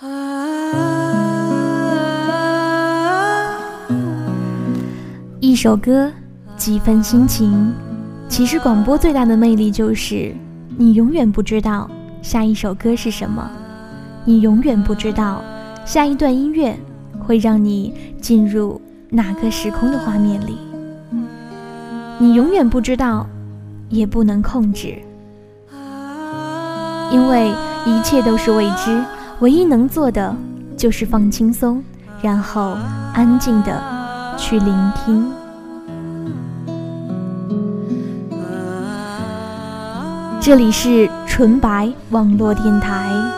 啊一首歌，几分心情。其实广播最大的魅力就是，你永远不知道下一首歌是什么，你永远不知道下一段音乐会让你进入哪个时空的画面里，你永远不知道，也不能控制，因为一切都是未知，唯一能做的就是放轻松，然后安静的去聆听。这里是纯白网络电台。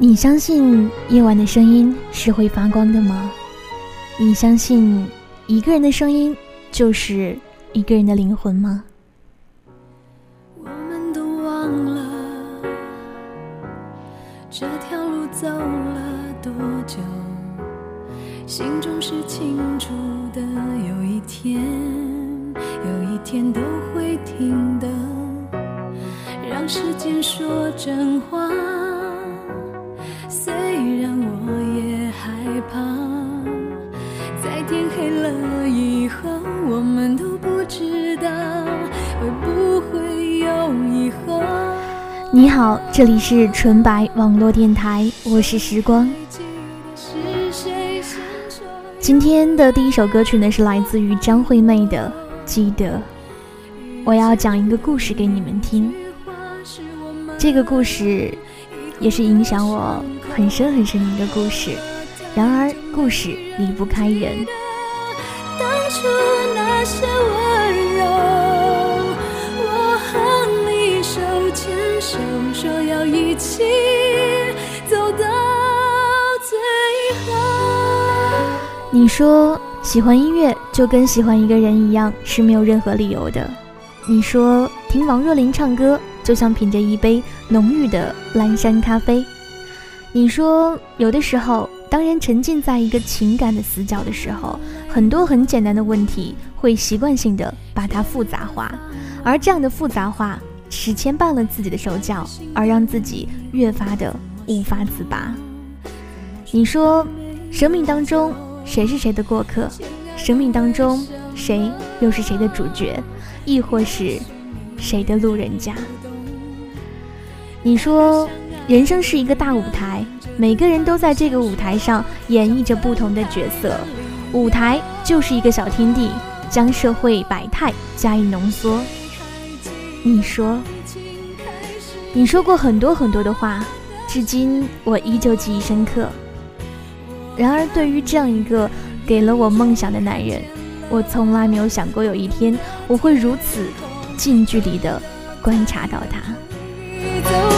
你相信夜晚的声音是会发光的吗？你相信一个人的声音就是一个人的灵魂吗？了以后，我们都不知道会不会有以后你好，这里是纯白网络电台，我是时光。今天的第一首歌曲呢，是来自于张惠妹的《记得》。我要讲一个故事给你们听，这个故事也是影响我很深很深的一个故事。然而，故事离不开人。出那些温柔。我和你手牵手说要一起走到最后。你说喜欢音乐就跟喜欢一个人一样是没有任何理由的。你说听王若琳唱歌就像品着一杯浓郁的蓝山咖啡。你说有的时候当人沉浸在一个情感的死角的时候，很多很简单的问题会习惯性的把它复杂化，而这样的复杂化。只牵绊了自己的手脚，而让自己越发的无法自拔。你说，生命当中谁是谁的过客？生命当中谁又是谁的主角？亦或是谁的路人甲？你说，人生是一个大舞台，每个人都在这个舞台上演绎着不同的角色。舞台就是一个小天地，将社会百态加以浓缩。你说，你说过很多很多的话，至今我依旧记忆深刻。然而，对于这样一个给了我梦想的男人，我从来没有想过有一天我会如此近距离的观察到他。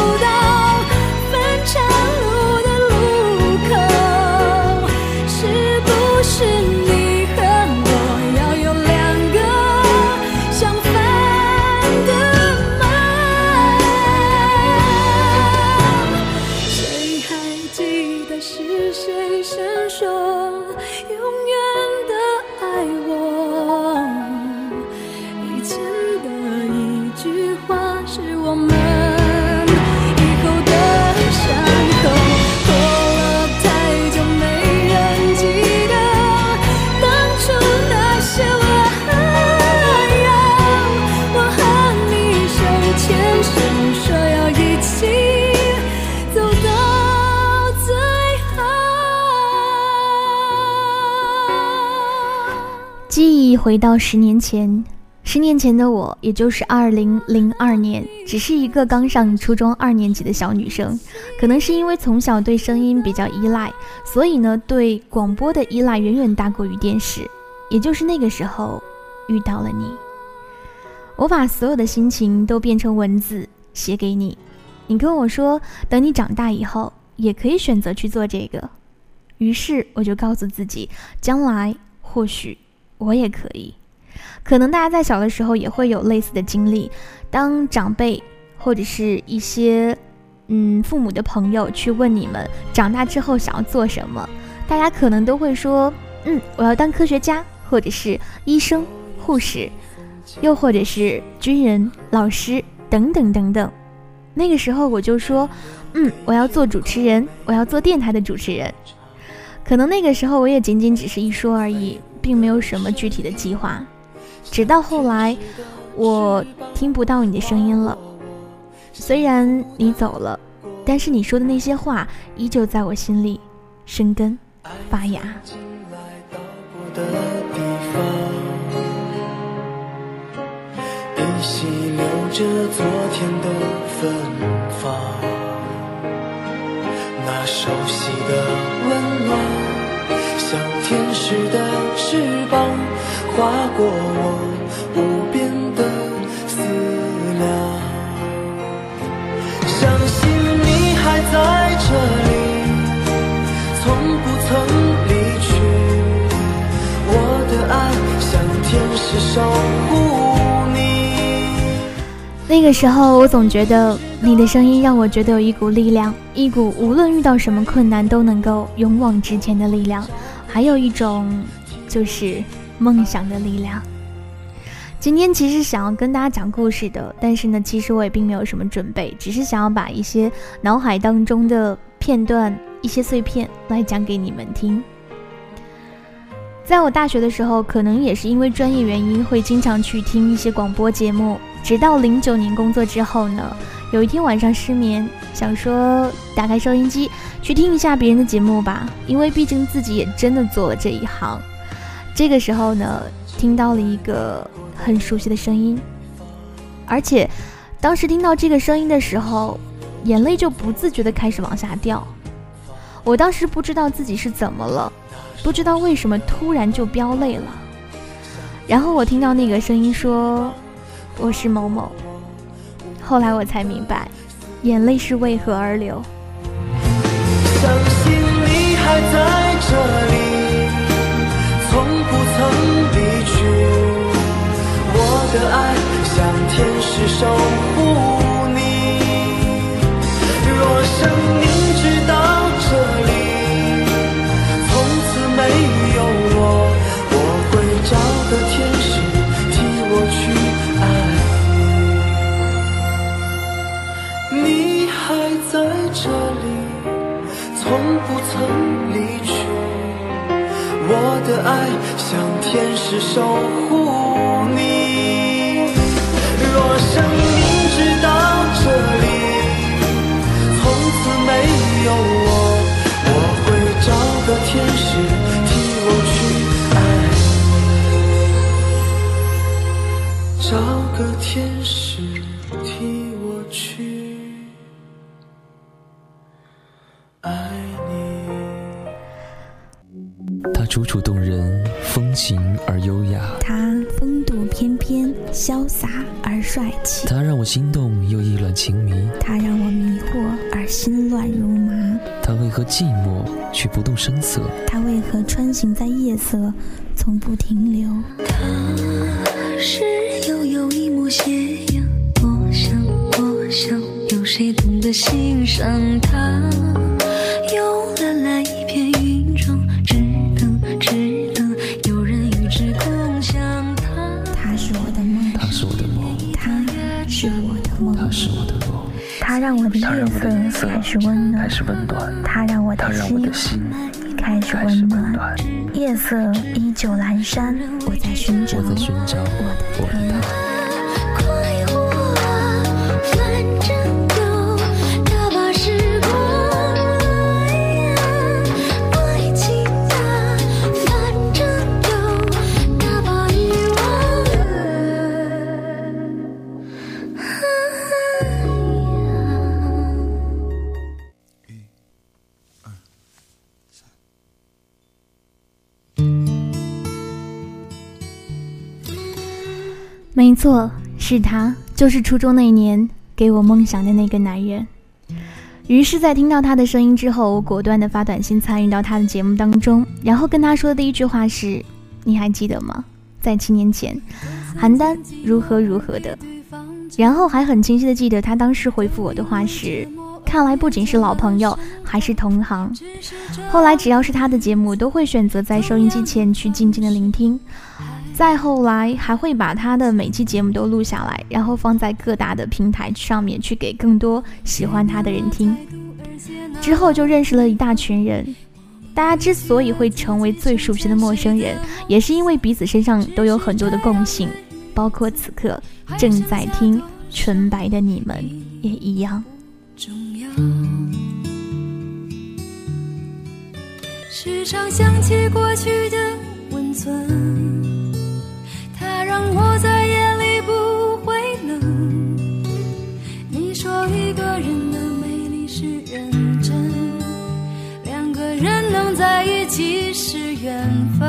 是你和我要有两个相反的梦谁还记得是谁先说永远的爱我以前的一句话是我们。回到十年前，十年前的我，也就是二零零二年，只是一个刚上初中二年级的小女生。可能是因为从小对声音比较依赖，所以呢，对广播的依赖远远大过于电视。也就是那个时候，遇到了你，我把所有的心情都变成文字写给你。你跟我说，等你长大以后，也可以选择去做这个。于是我就告诉自己，将来或许。我也可以，可能大家在小的时候也会有类似的经历。当长辈或者是一些嗯父母的朋友去问你们长大之后想要做什么，大家可能都会说：“嗯，我要当科学家，或者是医生、护士，又或者是军人、老师等等等等。”那个时候我就说：“嗯，我要做主持人，我要做电台的主持人。”可能那个时候我也仅仅只是一说而已。并没有什么具体的计划，直到后来，我听不到你的声音了。虽然你走了，但是你说的那些话依旧在我心里生根发芽。那熟悉的温暖。像天使的翅膀，划过我无边的思量。相信你还在这里，从不曾离去。我的爱像天使守护你。那个时候，我总觉得你的声音让我觉得有一股力量，一股无论遇到什么困难都能够勇往直前的力量。还有一种，就是梦想的力量。今天其实想要跟大家讲故事的，但是呢，其实我也并没有什么准备，只是想要把一些脑海当中的片段、一些碎片来讲给你们听。在我大学的时候，可能也是因为专业原因，会经常去听一些广播节目。直到零九年工作之后呢，有一天晚上失眠，想说打开收音机。去听一下别人的节目吧，因为毕竟自己也真的做了这一行。这个时候呢，听到了一个很熟悉的声音，而且当时听到这个声音的时候，眼泪就不自觉的开始往下掉。我当时不知道自己是怎么了，不知道为什么突然就飙泪了。然后我听到那个声音说：“我是某某。”后来我才明白，眼泪是为何而流。相信你还在这里，从不曾离去。我的爱像天使守护天使替我去爱你。他。楚楚动人，风情而优雅。他风度翩翩，潇洒而帅气。他让我心动又意乱情迷。他让我迷惑而心乱如麻。他为何寂寞却不动声色？他为何穿行在夜色，从不停留？他是谁懂得欣赏他？有蓝蓝一片云中。让我的夜色开始温暖，它让我的心开始温暖。夜色依旧阑珊，我在寻找我的他。错，是他，就是初中那一年给我梦想的那个男人。于是，在听到他的声音之后，我果断的发短信参与到他的节目当中，然后跟他说的第一句话是：“你还记得吗？在七年前，邯郸如何如何的。”然后还很清晰的记得他当时回复我的话是：“看来不仅是老朋友，还是同行。”后来只要是他的节目，都会选择在收音机前去静静的聆听。再后来，还会把他的每期节目都录下来，然后放在各大的平台上面去给更多喜欢他的人听。之后就认识了一大群人，大家之所以会成为最熟悉的陌生人，也是因为彼此身上都有很多的共性，包括此刻正在听纯白的你们也一样。时常想起过去的温存。我在夜里不会冷。你说一个人的美丽是认真，两个人能在一起是缘分。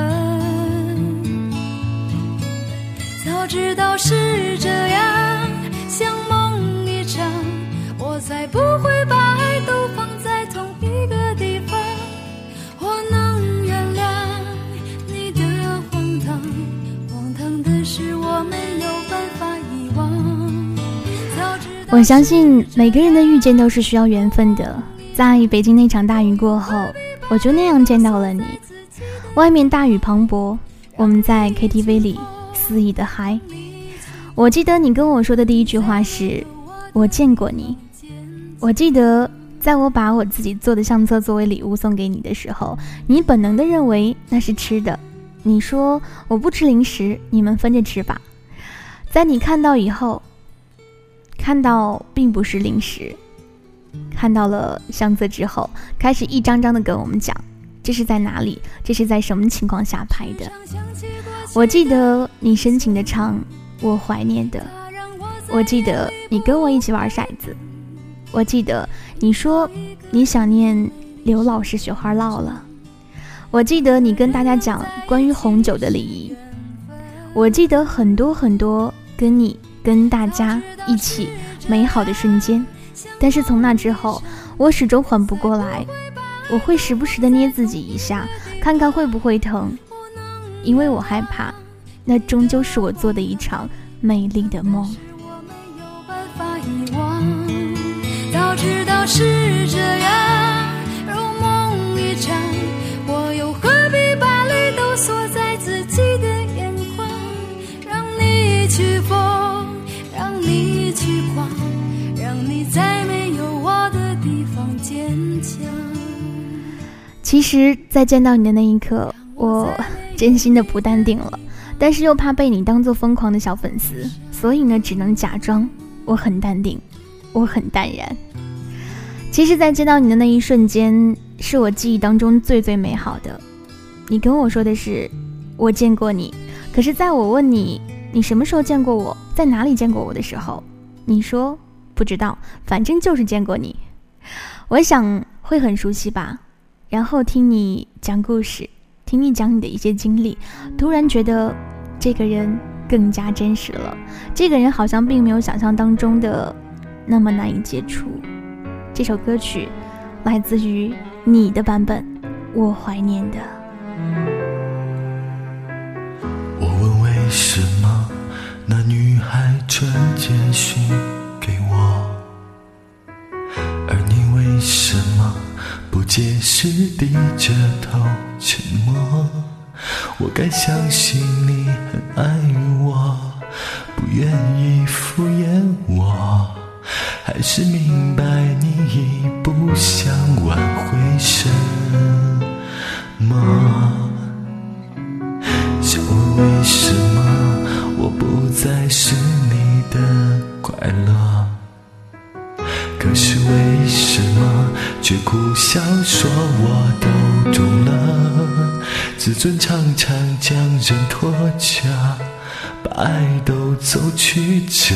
早知道是这样，像梦我相信每个人的遇见都是需要缘分的。在北京那场大雨过后，我就那样见到了你。外面大雨磅礴，我们在 KTV 里肆意的嗨。我记得你跟我说的第一句话是：“我见过你。”我记得在我把我自己做的相册作为礼物送给你的时候，你本能的认为那是吃的。你说我不吃零食，你们分着吃吧。在你看到以后，看到并不是零食，看到了相册之后，开始一张张的跟我们讲，这是在哪里，这是在什么情况下拍的。我记得你深情的唱，我怀念的。我记得你跟我一起玩骰子。我记得你说你想念刘老师雪花烙了。我记得你跟大家讲关于红酒的礼仪，我记得很多很多跟你跟大家一起美好的瞬间，但是从那之后，我始终缓不过来，我会时不时的捏自己一下，看看会不会疼，因为我害怕，那终究是我做的一场美丽的梦。早知道是这样，在没有我的地方坚强其实，在见到你的那一刻，我真心的不淡定了，但是又怕被你当做疯狂的小粉丝，所以呢，只能假装我很淡定，我很淡然。其实，在见到你的那一瞬间，是我记忆当中最最美好的。你跟我说的是，我见过你，可是在我问你，你什么时候见过我，在哪里见过我的时候，你说不知道，反正就是见过你。我想会很熟悉吧。然后听你讲故事，听你讲你的一些经历，突然觉得这个人更加真实了。这个人好像并没有想象当中的那么难以接触。这首歌曲来自于你的版本，我怀念的。我问为什么那女孩传简讯不解释，低着头沉默。我该相信你很爱我，不愿意敷衍我，还是明白你已不想挽回什么？想问为什么我不再是你的快乐？可是为什么却苦笑说我都懂了？自尊常常将人拖着，把爱都走曲折。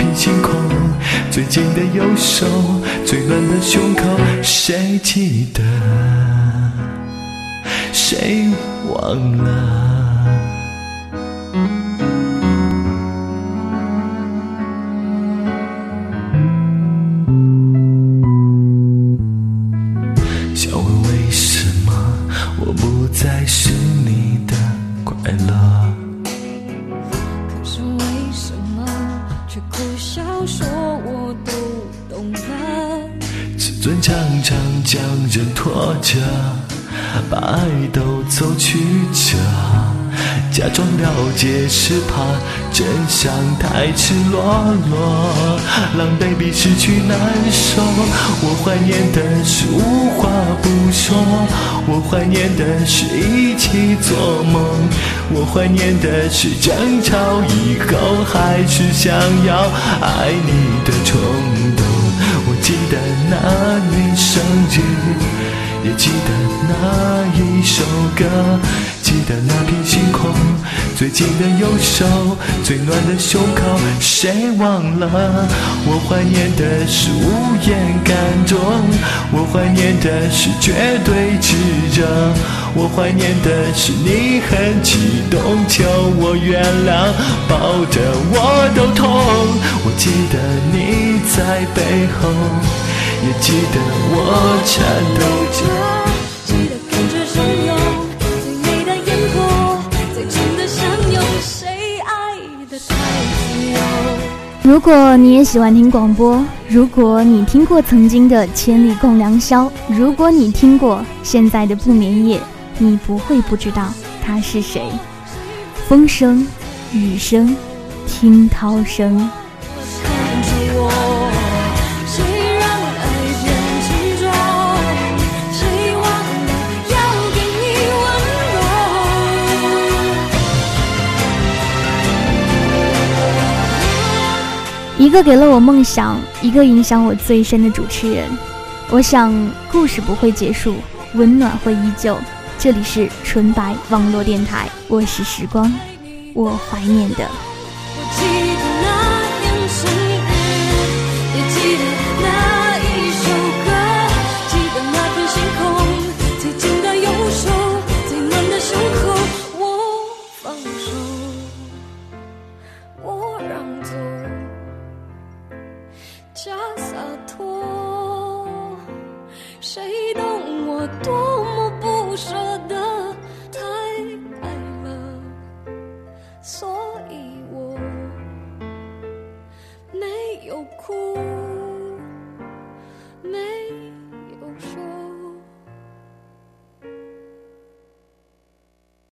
星空，最紧的右手，最暖的胸口，谁记得？谁忘了？假装了解是怕真相太赤裸裸，狼狈比失去难受。我怀念的是无话不说，我怀念的是一起做梦，我怀念的是争吵以后还是想要爱你的冲动。我记得那年生日，也记得那一首歌，记得那片星空，最紧的右手，最暖的胸口，谁忘了？我怀念的是无言感动，我怀念的是绝对炙热，我怀念的是你很激动，求我原谅，抱着我都痛。我记得你在背后，也记得我颤抖着。如果你也喜欢听广播，如果你听过曾经的《千里共良宵》，如果你听过现在的《不眠夜》，你不会不知道他是谁。风声、雨声、听涛声，一个给了我梦想，一个影响我最深的主持人。我想故事不会结束，温暖会依旧。这里是纯白网络电台，我是时光，我怀念的。